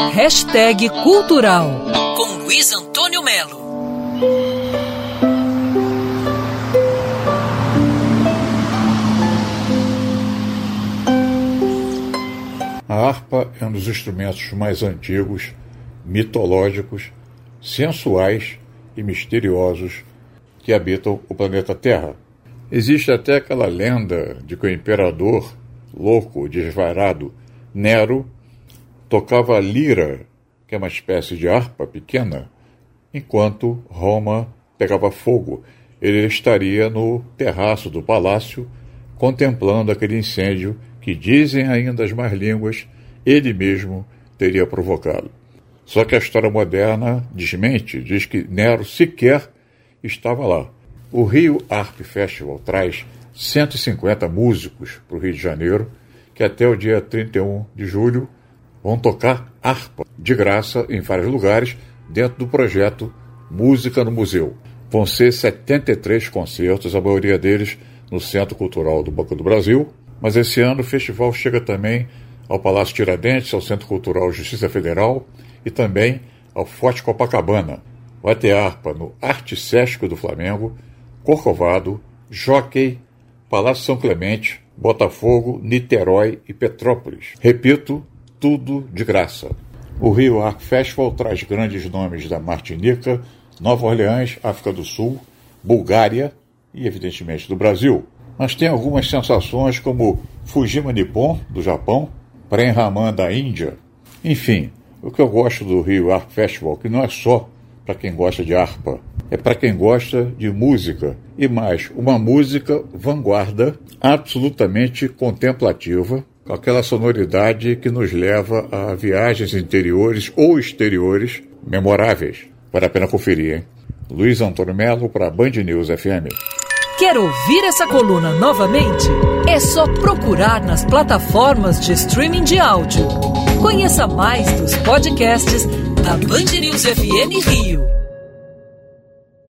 Hashtag Cultural com Luiz Antônio Melo. A harpa é um dos instrumentos mais antigos, mitológicos, sensuais e misteriosos que habitam o planeta Terra. Existe até aquela lenda de que o imperador, louco, desvairado, Nero, tocava a lira, que é uma espécie de harpa pequena, enquanto Roma pegava fogo. Ele estaria no terraço do palácio, contemplando aquele incêndio que dizem ainda as más línguas, ele mesmo teria provocado. Só que a história moderna desmente, diz que Nero sequer estava lá. O Rio Art Festival traz 150 músicos para o Rio de Janeiro, que até o dia 31 de julho vão tocar harpa de graça em vários lugares dentro do projeto Música no Museu. Vão ser 73 concertos, a maioria deles no Centro Cultural do Banco do Brasil, mas esse ano o festival chega também ao Palácio Tiradentes, ao Centro Cultural Justiça Federal e também ao Forte Copacabana. Vai ter harpa no Arte Sesc do Flamengo, Corcovado, Jockey, Palácio São Clemente, Botafogo, Niterói e Petrópolis. Repito, tudo de graça. O Rio Art Festival traz grandes nomes da Martinica, Nova Orleans, África do Sul, Bulgária e, evidentemente, do Brasil. Mas tem algumas sensações como Fujima Nippon, do Japão, Prem Raman, da Índia. Enfim, o que eu gosto do Rio Art Festival, que não é só para quem gosta de harpa, é para quem gosta de música. E mais, uma música vanguarda, absolutamente contemplativa, com aquela sonoridade que nos leva a viagens interiores ou exteriores memoráveis. Vale a pena conferir, hein? Luiz Antônio Melo para Band News FM. Quer ouvir essa coluna novamente? É só procurar nas plataformas de streaming de áudio. Conheça mais dos podcasts da Band News FM Rio.